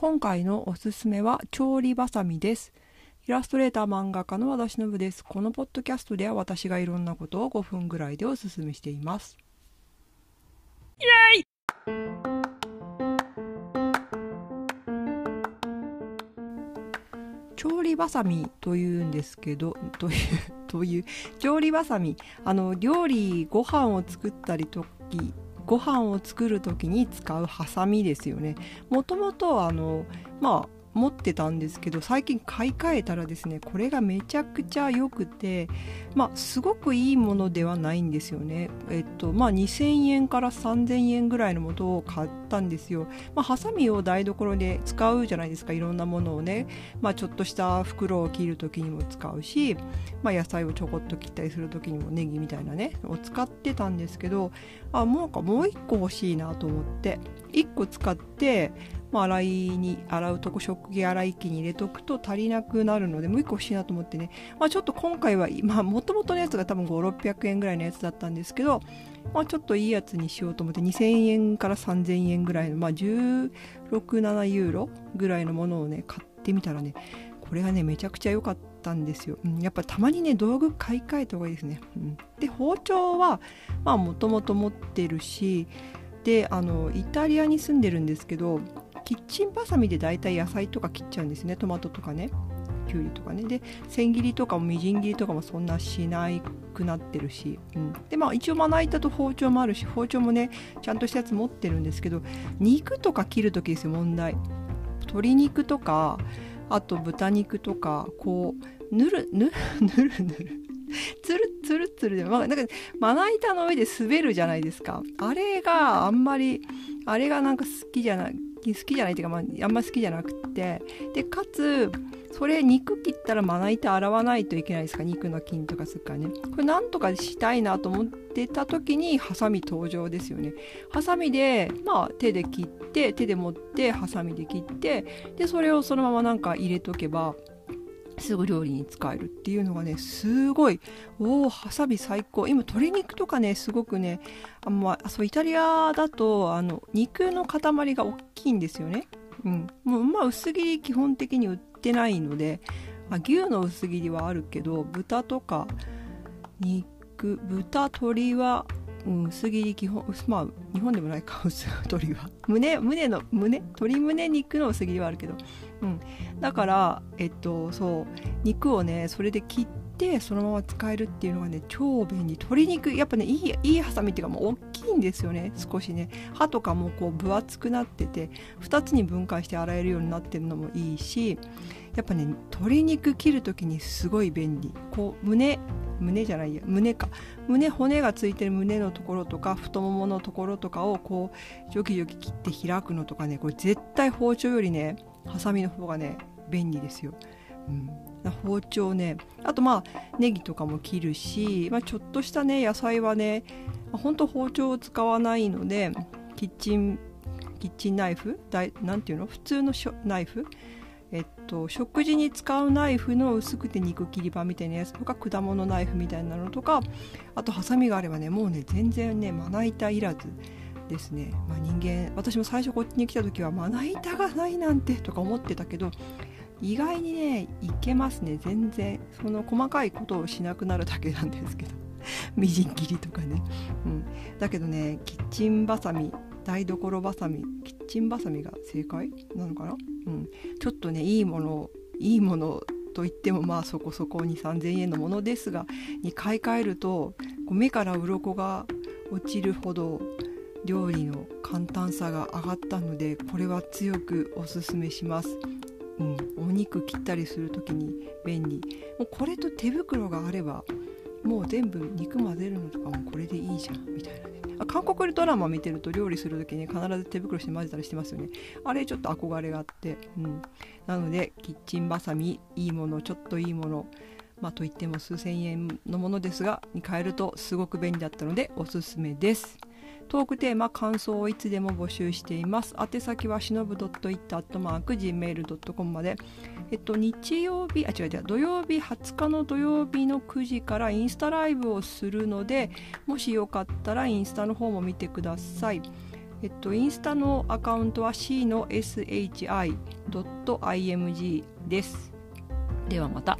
今回のおすすめは調理バサミです。イラストレーター漫画家の和田忍です。このポッドキャストでは私がいろんなことを5分ぐらいでおすすめしています。イエイ！調理バサミというんですけどというという調理バサミあの料理ご飯を作ったりときご飯を作る時に使うハサミですよね。もともとあのまあ持ってたんですけど最近買い替えたらですねこれがめちゃくちゃ良くてまあすごくいいものではないんですよね。えっとまあ2000円から3000円ぐらいのものを買ったんですよ。まあハサミを台所で使うじゃないですかいろんなものをね。まあちょっとした袋を切る時にも使うしまあ野菜をちょこっと切ったりする時にもネギみたいなねを使ってたんですけどあもうかもう1個欲しいなと思って1個使ってまあ、洗いに洗うとこ食器洗い機に入れとくと足りなくなるのでもう1個欲しいなと思ってね、まあ、ちょっと今回はもともとのやつが多分5600円ぐらいのやつだったんですけど、まあ、ちょっといいやつにしようと思って2000円から3000円ぐらいの、まあ、16、7ユーロぐらいのものをね買ってみたらねこれがねめちゃくちゃ良かったんですよ、うん、やっぱたまにね道具買い替えた方がいいですね、うん、で包丁はまあもともと持ってるしであのイタリアに住んでるんですけどキッチンバサミで大体野菜とか切っちゃうんですね。トマトとかね。きゅうりとかね。で千切りとかもみじん切りとかもそんなしなくなってるし、うん、でまあ一応まな板と包丁もあるし包丁もねちゃんとしたやつ持ってるんですけど肉とか切る時ですよ問題。鶏肉とかあと豚肉とかこうぬるぬるぬるぬる。つるつるつるで、まあ、なんかまな板の上で滑るじゃないですか。あれがあんまりあれがなんか好きじゃない。好きじゃないっていうか、まあ、あんまり好きじゃなくて。でかつそれ肉切ったらまな板洗わないといけないですか？肉の菌とかするからね。これなんとかしたいなと思ってた時にハサミ登場ですよね。ハサミでまあ手で切って手で持ってハサミで切ってでそれをそのままなんか入れとけばすぐ料理に使えるっていうのがねすごいおおハサミ最高。今鶏肉とかねすごくねあまあそうイタリアだとあの肉の塊が大きいんですよね。うん。もうまあ薄切り基本的に売ってないので、まあ、牛の薄切りはあるけど豚とか肉豚鶏はうん、薄切り基本まあ日本でもないか 薄鶏は。胸胸の胸？鶏胸肉の薄切りはあるけど、うん、だからえっとそう。肉をねそれで切ってそのまま使えるっていうのがね超便利。鶏肉やっぱねいいいいハサミっていうかもう大きいんですよね。少しね。刃とかもこう分厚くなってて2つに分解して洗えるようになってるのもいいしやっぱね鶏肉切る時にすごい便利。こう胸胸じゃないや胸か。胸骨がついてる胸のところとか太もものところとかをこうジョキジョキ切って開くのとかねこれ絶対包丁よりねハサミの方がね便利ですよ。うん、包丁ね。あとまあネギとかも切るし、まあ、ちょっとしたね野菜はねほんと包丁を使わないのでキッチンキッチンナイフ何ていうの？普通のナイフえっと、食事に使うナイフの薄くて肉切り刃みたいなやつとか果物ナイフみたいなのとかあとハサミがあればねもうね全然ねまな板いらずですね、まあ、人間私も最初こっちに来た時はまな板がないなんてとか思ってたけど意外にねいけますね。全然その細かいことをしなくなるだけなんですけど。みじん切りとかね、うん、だけどねキッチンバサミ台所バサミキッチンバサミが正解なのかな、うん、ちょっとねいいものいいものといってもまあそこそこに3000円のものですがに買い替えると目から鱗が落ちるほど料理の簡単さが上がったのでこれは強くおすすめします。うん、お肉切ったりする時に便利もうこれと手袋があればもう全部肉混ぜるのとかもこれでいいじゃんみたいなね韓国ドラマ見てると料理する時に必ず手袋して混ぜたりしてますよね。あれちょっと憧れがあって、うん、なのでキッチンバサミいいものちょっといいもの。まあといっても数千円のものですがに変えるとすごく便利だったのでおすすめです。トークテーマ感想をいつでも募集しています宛先はしのぶ .it.gmail.com までえっと日曜日あ違う違う土曜日20日の土曜日の9時からインスタライブをするのでもしよかったらインスタの方も見てくださいえっと、インスタのアカウントは c の shi.img です。ではまた。